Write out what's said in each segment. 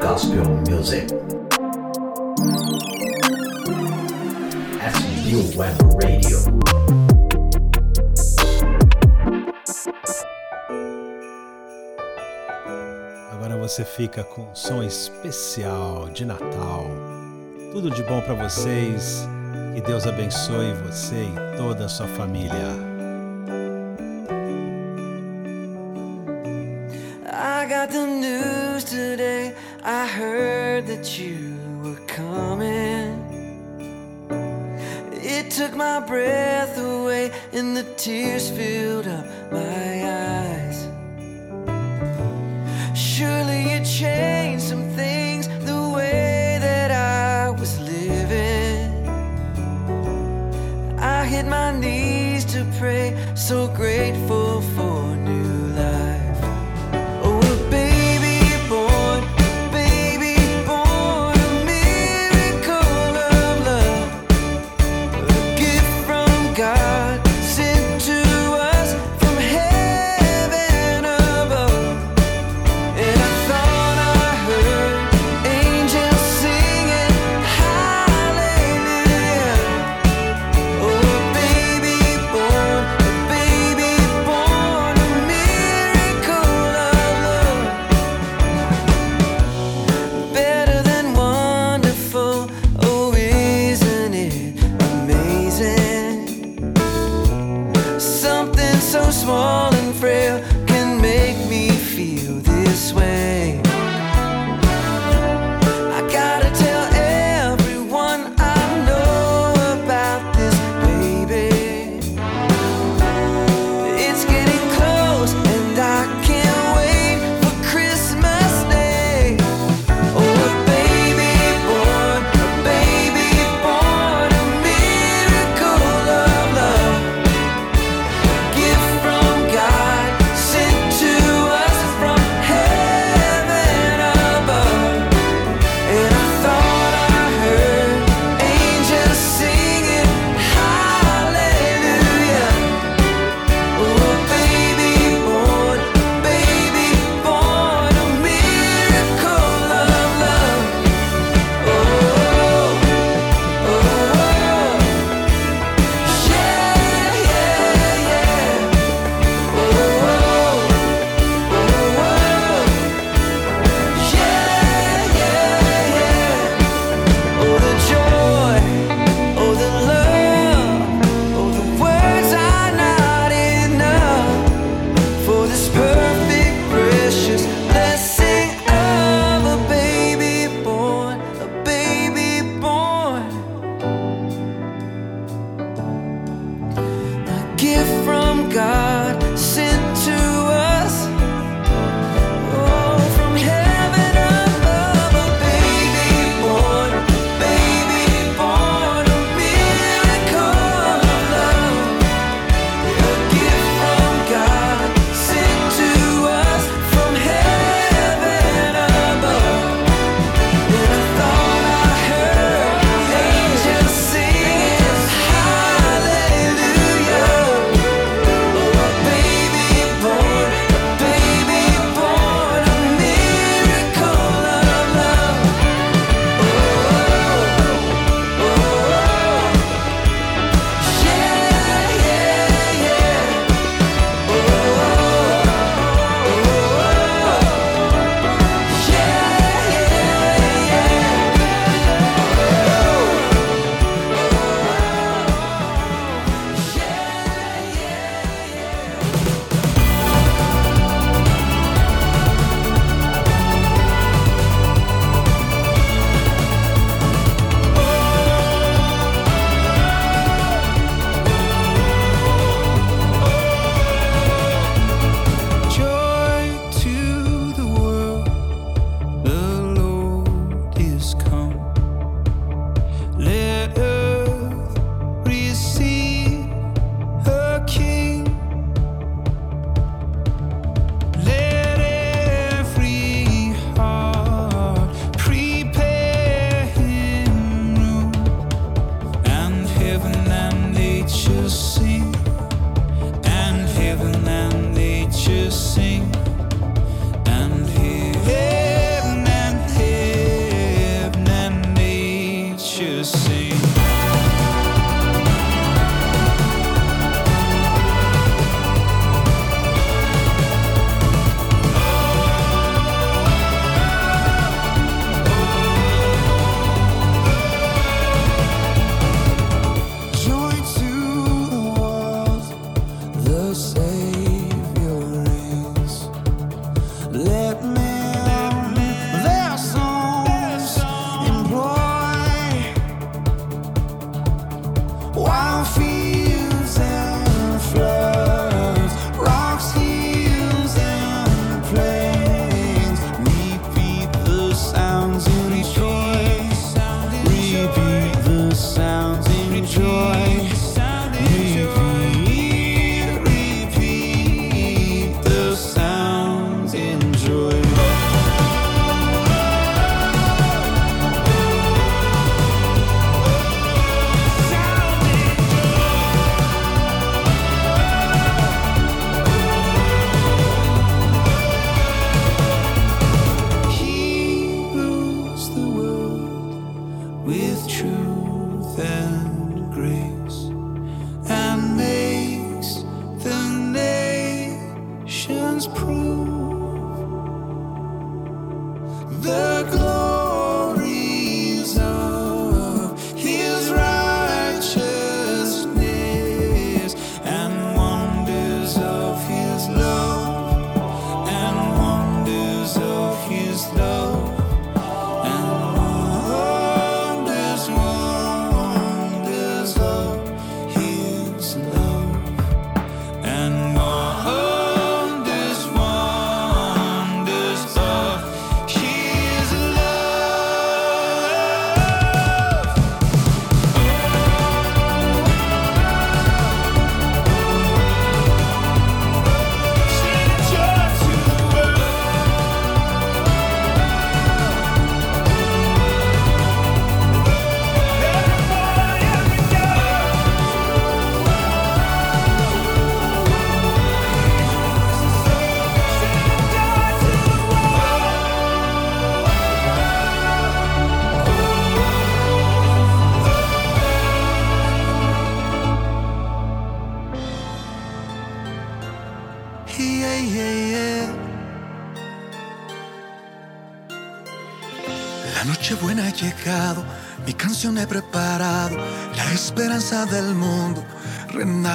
gospel music. SU Web Radio. Agora você fica com um som especial de Natal. Tudo de bom para vocês. Que Deus abençoe você e toda a sua família. I got the news today. I heard that you were coming. It took my breath away, and the tears filled up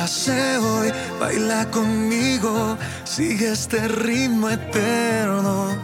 hace hoy, baila conmigo, sigue este ritmo eterno.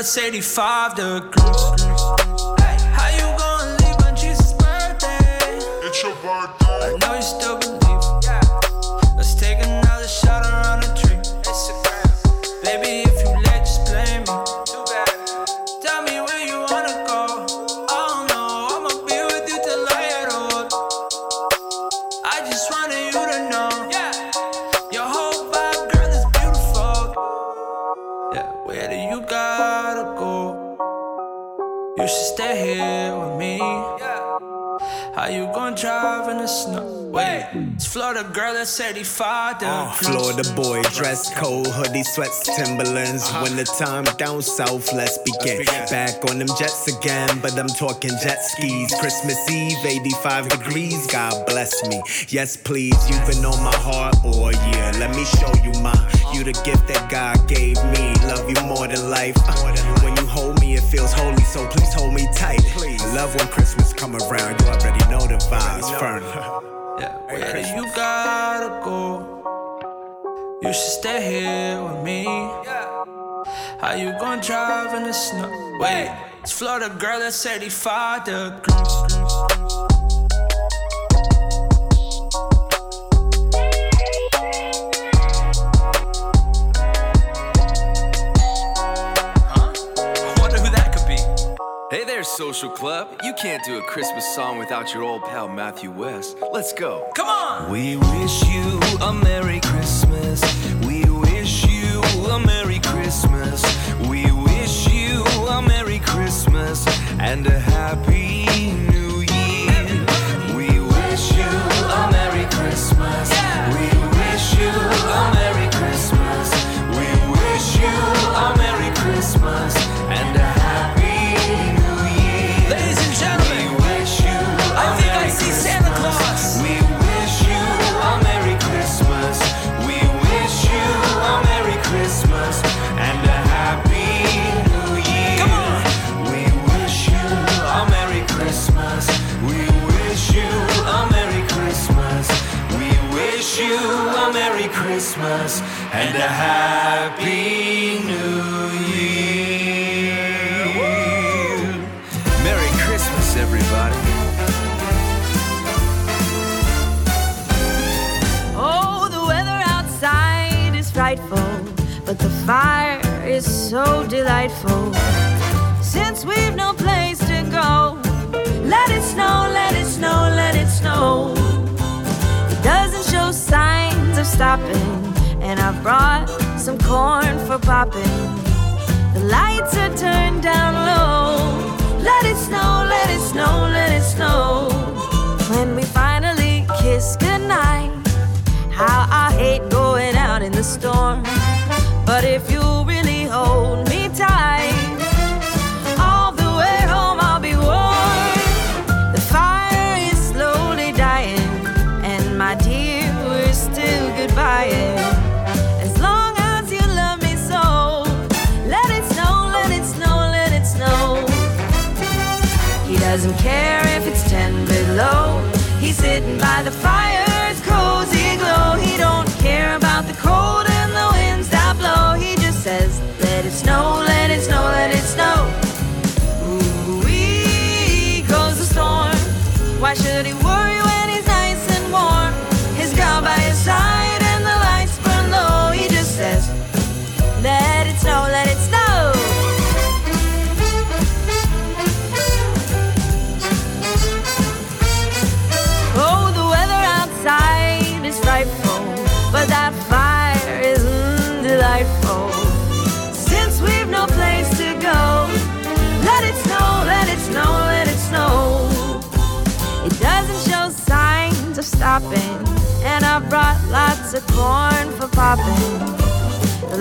plus 85 degrees. girl that's 35. Uh, Florida boy, dress code, hoodie, sweats, Timberlands. Uh-huh. When the time down south, let's begin. let's begin. Back on them jets again, but I'm talking jet skis. Christmas Eve, 85 degrees. God bless me. Yes, please. You've been on my heart all year. Let me show you my. You the gift that God gave me. Love you more than life. Uh, when you hold me, it feels holy. So please hold me tight. Please. I love when Christmas come around. You already know the vibes. Fern. Yeah, where you gotta go? You should stay here with me. How you gonna drive in the snow? Wait, it's Florida, girl, that's 85 degrees. social club. You can't do a Christmas song without your old pal Matthew West. Let's go. Come on! We wish you a Merry Christmas. We wish you a Merry Christmas. We wish you a Merry Christmas and a Happy so delightful. Since we've no place to go, let it snow, let it snow, let it snow. It doesn't show signs of stopping, and I've brought some corn for popping. The lights are turned down low. Let it snow, let it snow, let it snow. When we finally kiss goodnight, how I hate going out in the storm. But if you hold me tight. of corn for popping. The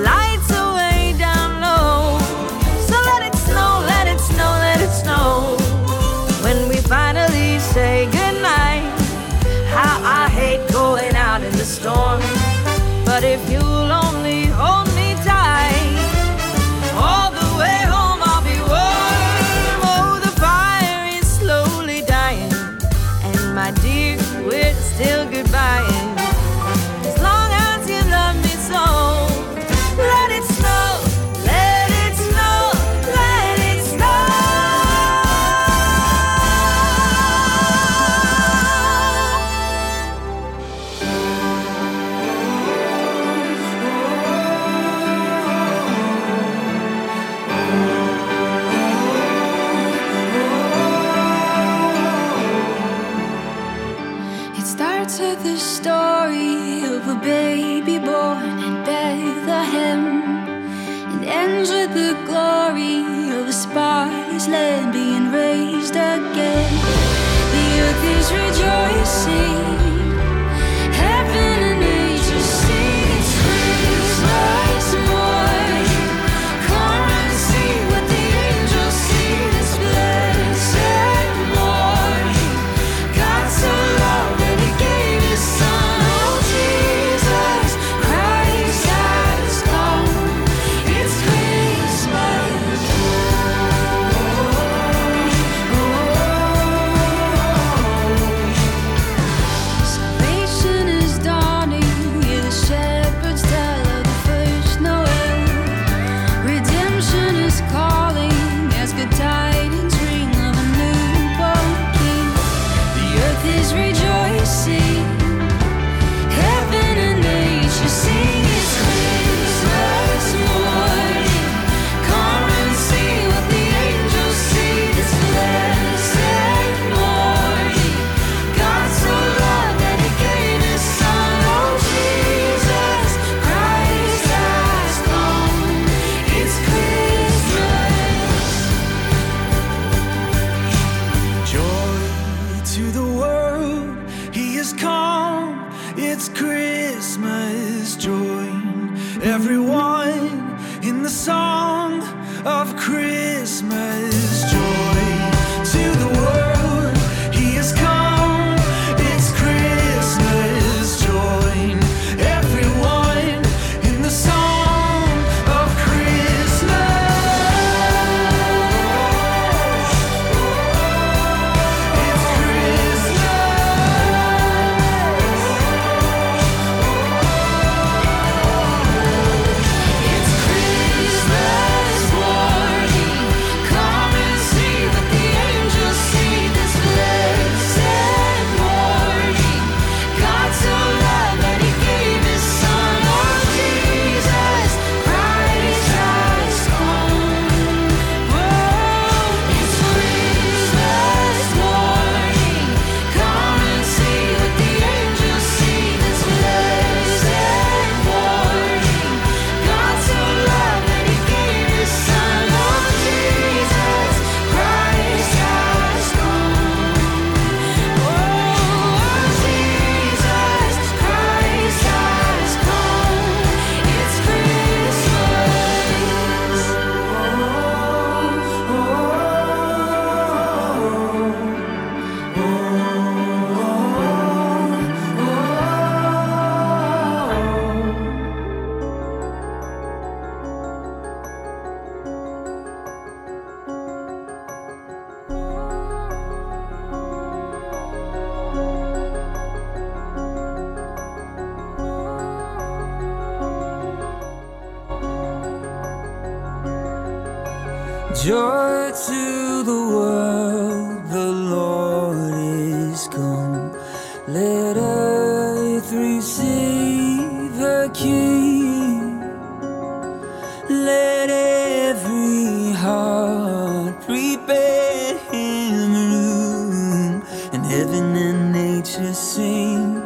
Heaven and nature sing,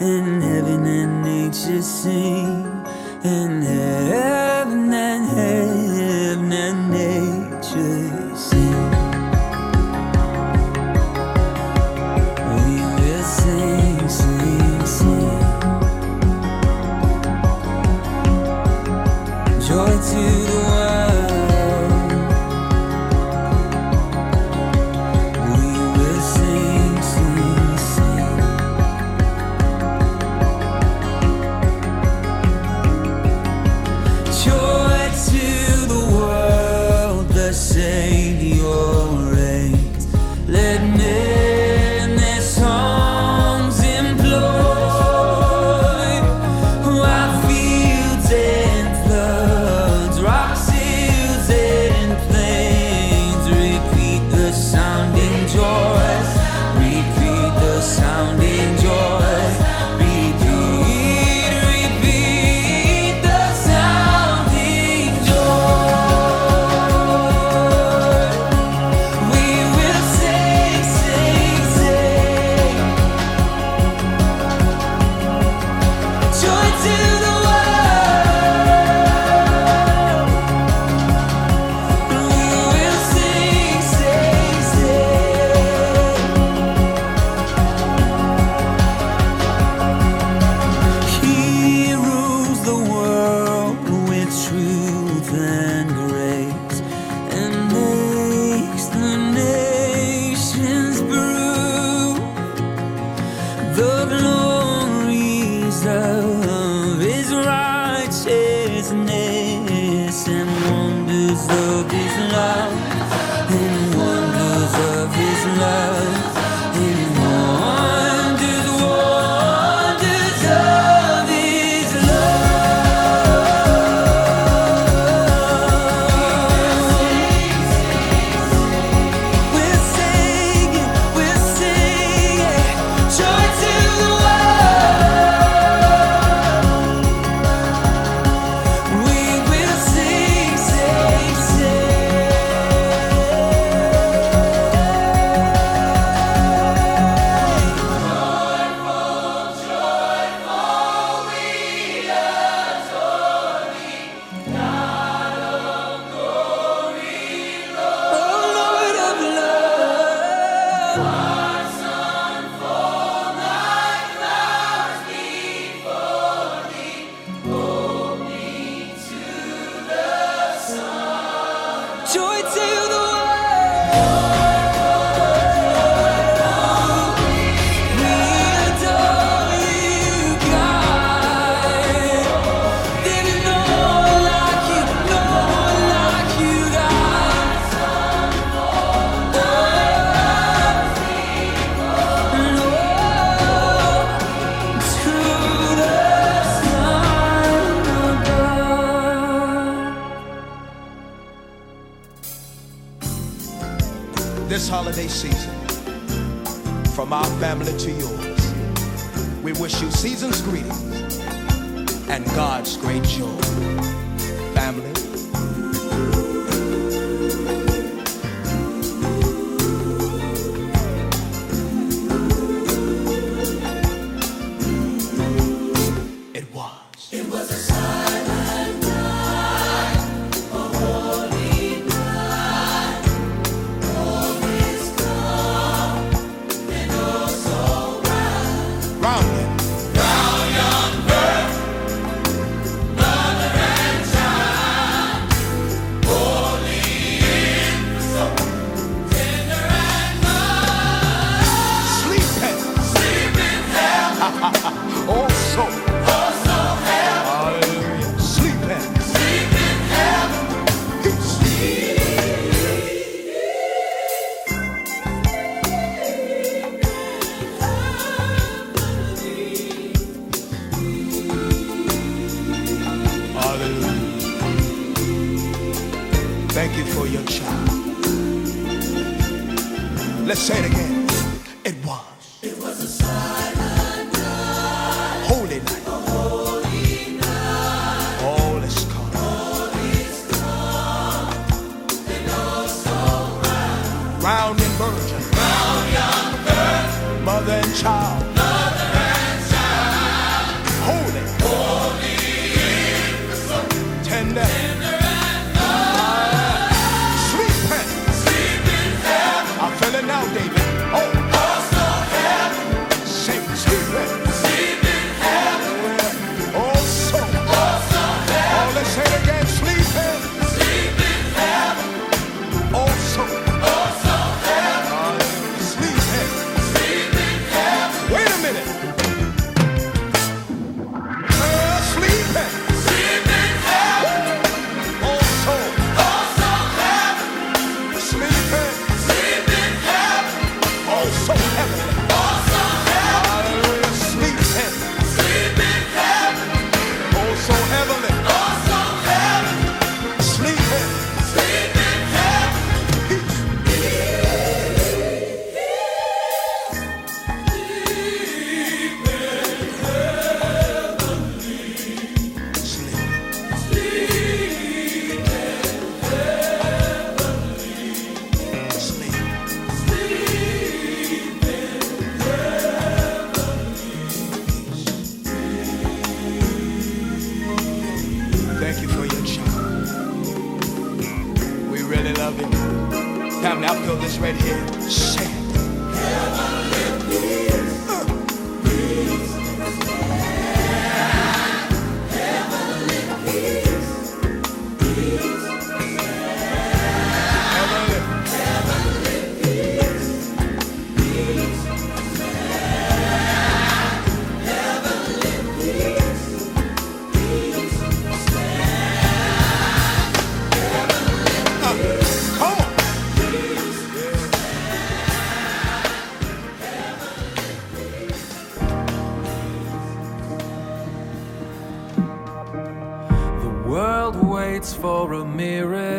and heaven and nature sing, and heaven. deserve and God's great joy. Family.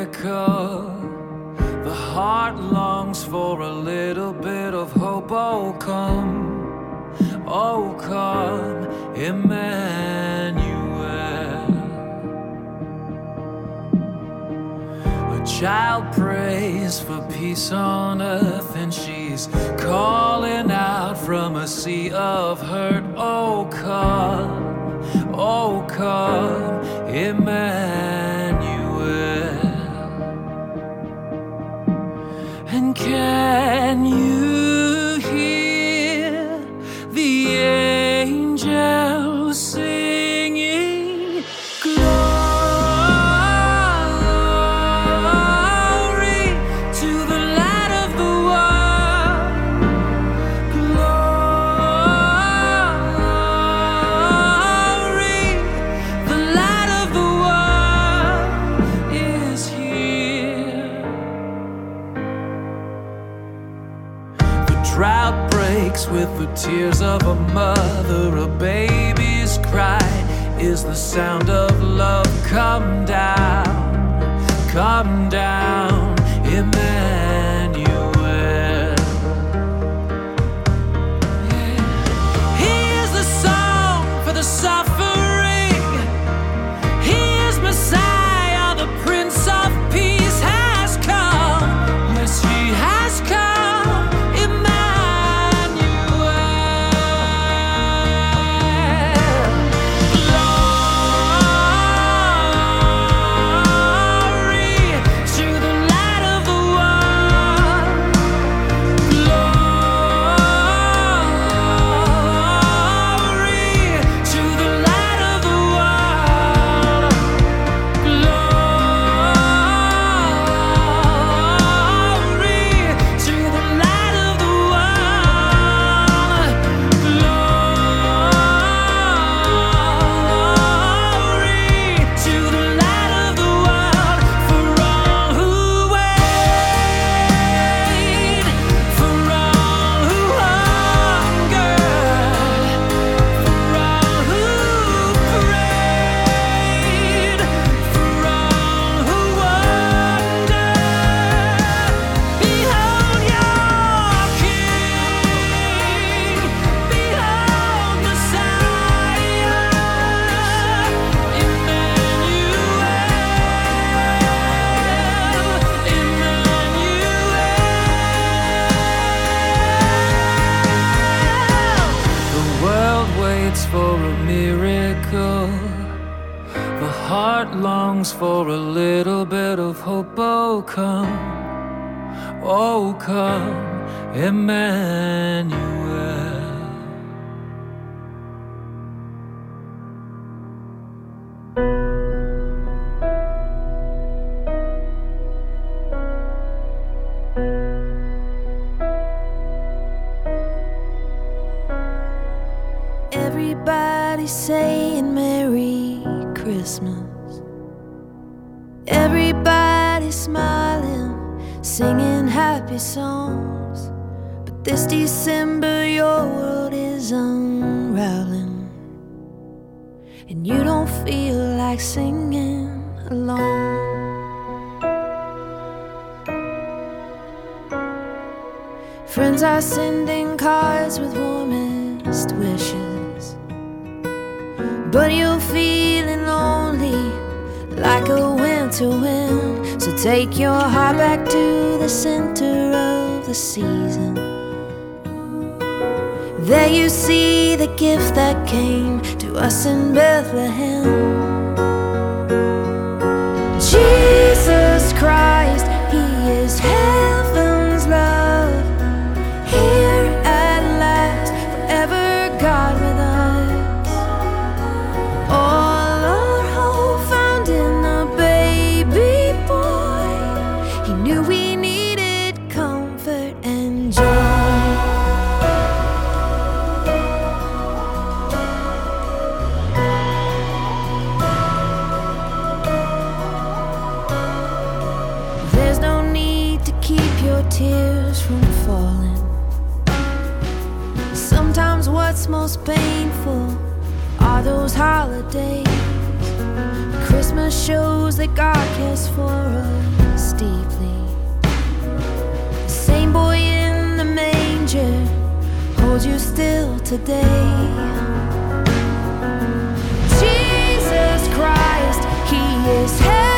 miracle. The heart longs for a little bit of hope. Oh, come, oh, come, Emmanuel. A child prays for peace on earth, and she's calling out from a sea of hurt. Oh, come, oh, come, Emmanuel. can you? tears of a mother, a baby's cry is the sound of love. Come down, come down. This December, your world is unraveling, and you don't feel like singing alone. Friends are sending cards with warmest wishes, but you're feeling lonely like a winter wind. So take your heart back to the center of the season. There you see the gift that came to us in Bethlehem. Jesus Christ. days. Christmas shows that God cares for us deeply. The same boy in the manger holds you still today. Jesus Christ, He is heaven.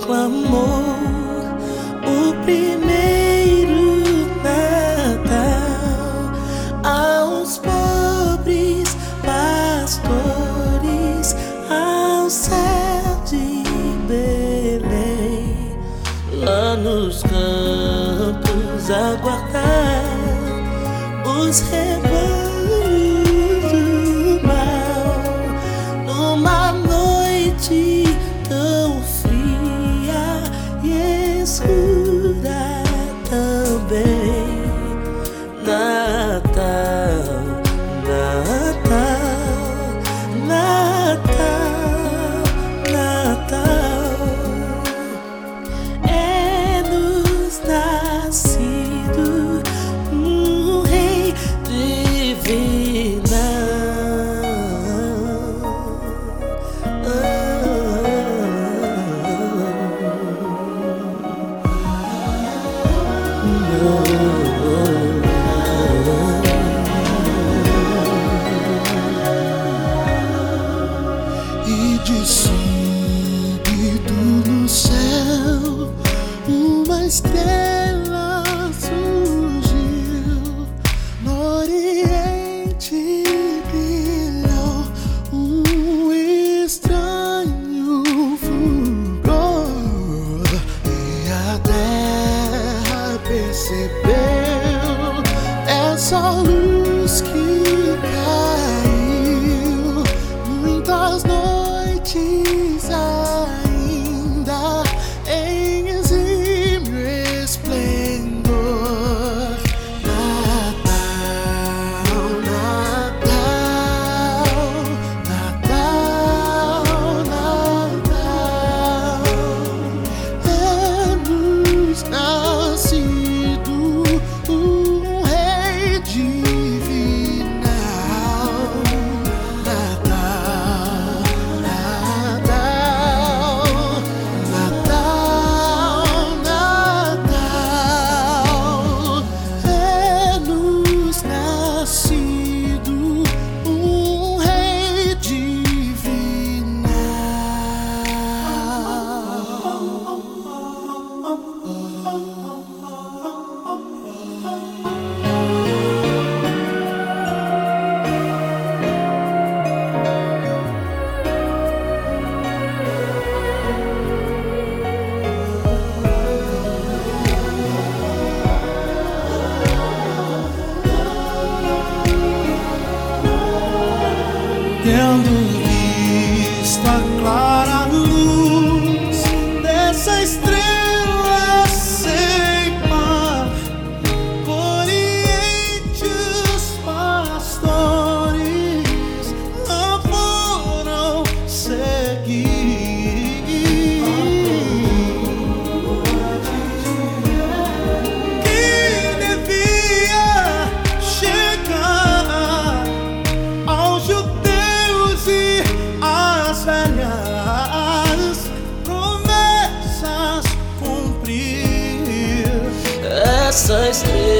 tu amor. Essa estrela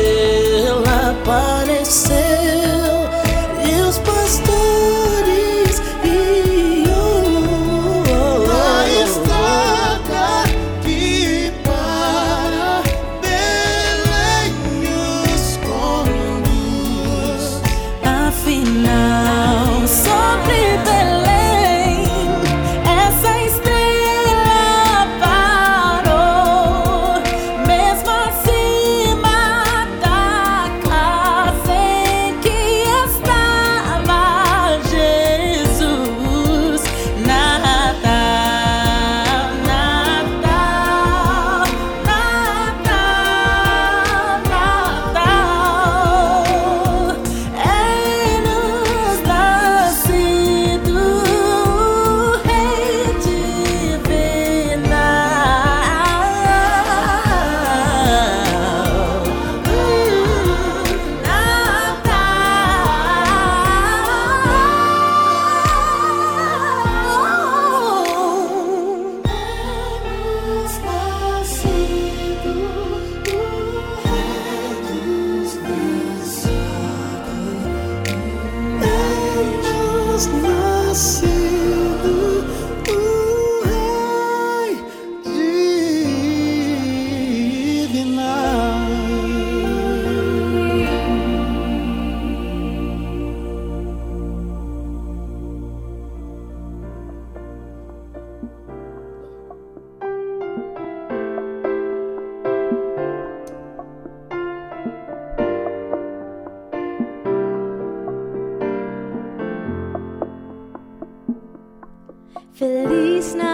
Feliz Navidad,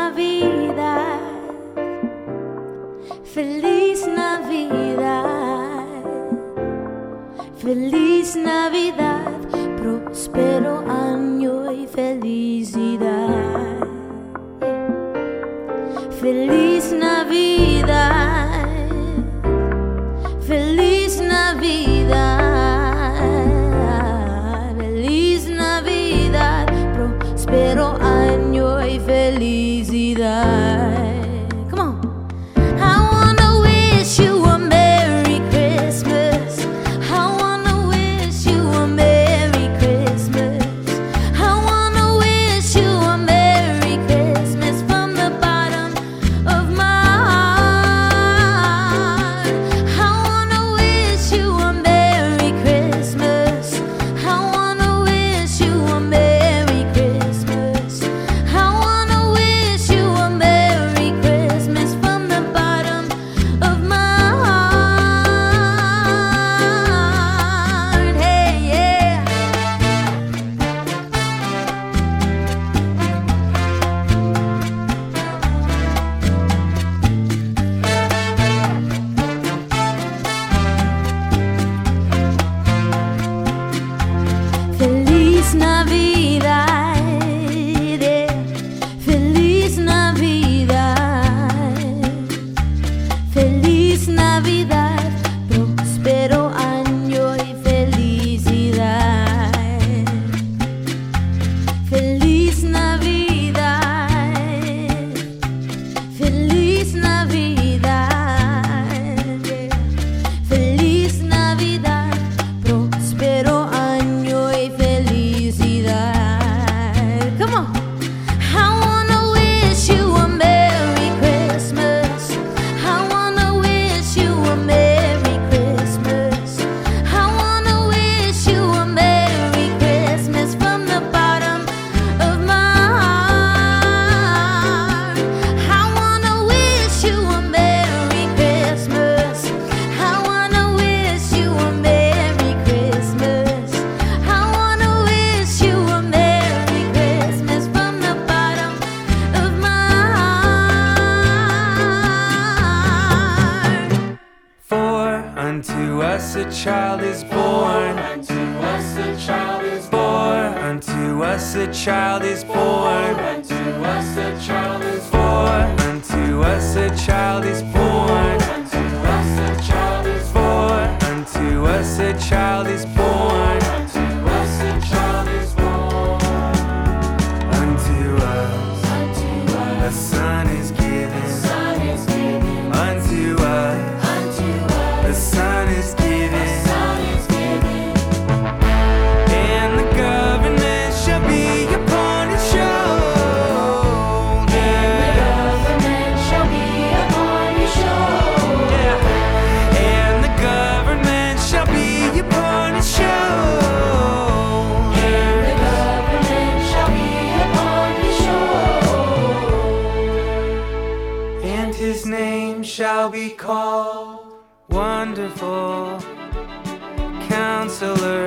shall be called Wonderful Counselor.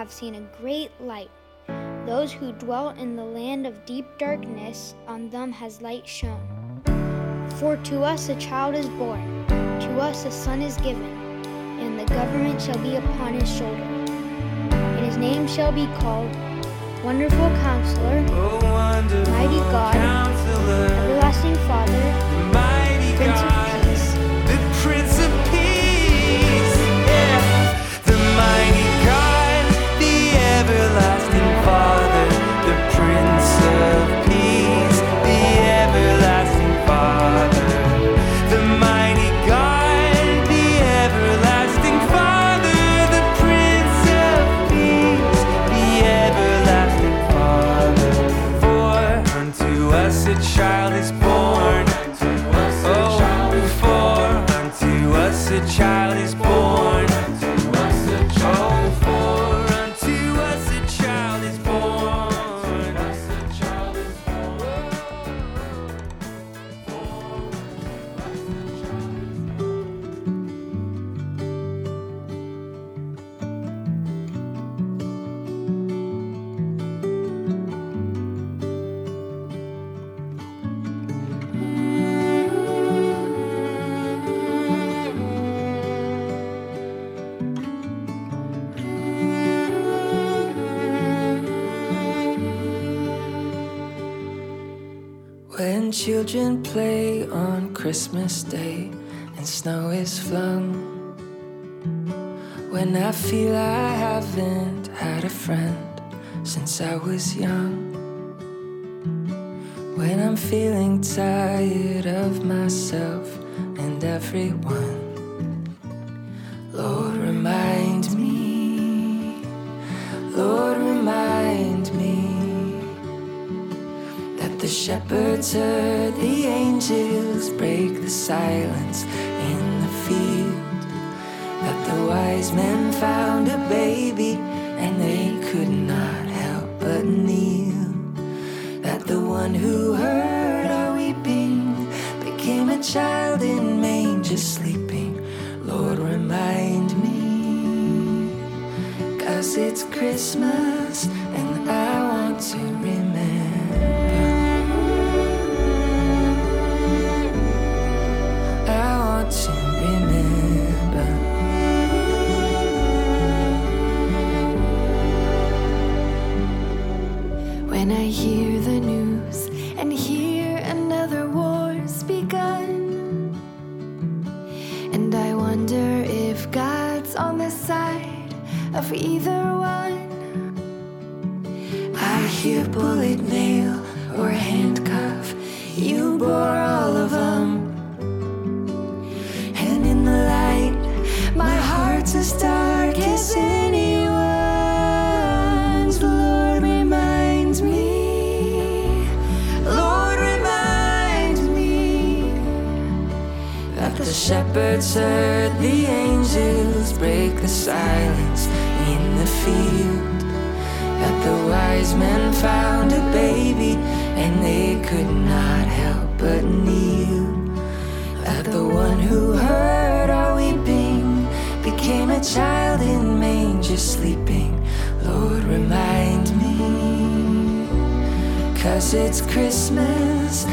have seen a great light. Those who dwell in the land of deep darkness, on them has light shone. For to us a child is born, to us a son is given, and the government shall be upon his shoulder. And his name shall be called Wonderful Counselor, oh, wonderful Mighty God, Counselor, Everlasting Father, Prince of Peace. love. When children play on Christmas Day and snow is flung. When I feel I haven't had a friend since I was young. When I'm feeling tired of myself and everyone. Shepherds heard the angels break the silence in the field. That the wise men found a baby and they could not help but kneel. That the one who heard our weeping became a child in manger sleeping. Lord, remind me. Cause it's Christmas shepherds heard the angels break the silence in the field. That the wise men found a baby and they could not help but kneel. That the one who heard our weeping became a child in manger sleeping. Lord, remind me. Cause it's Christmas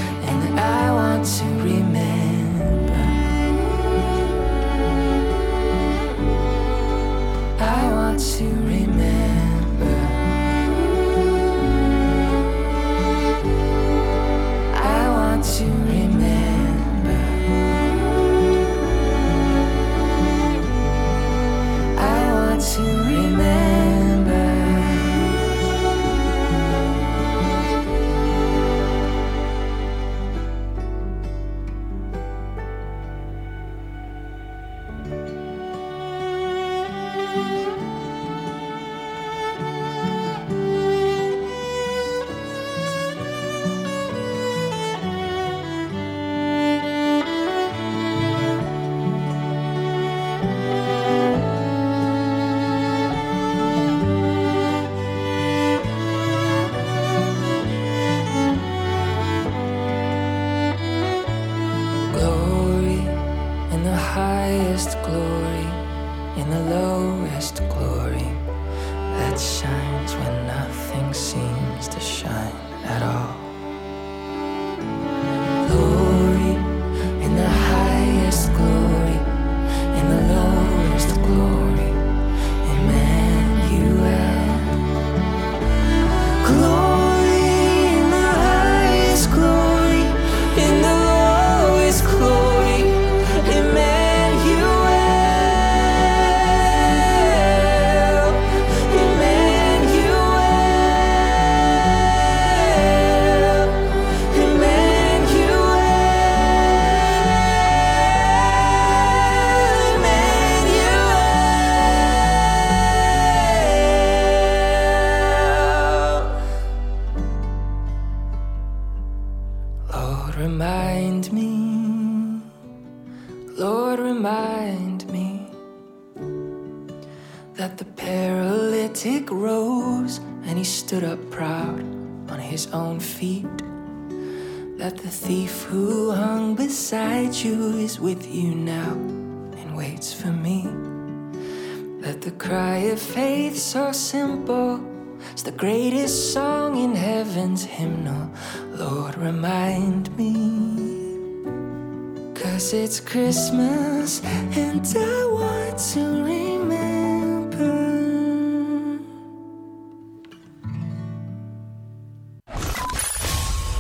that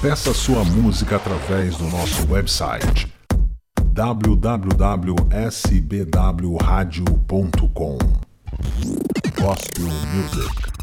Peça sua música através do nosso website www.sbwradio.com Gospel Music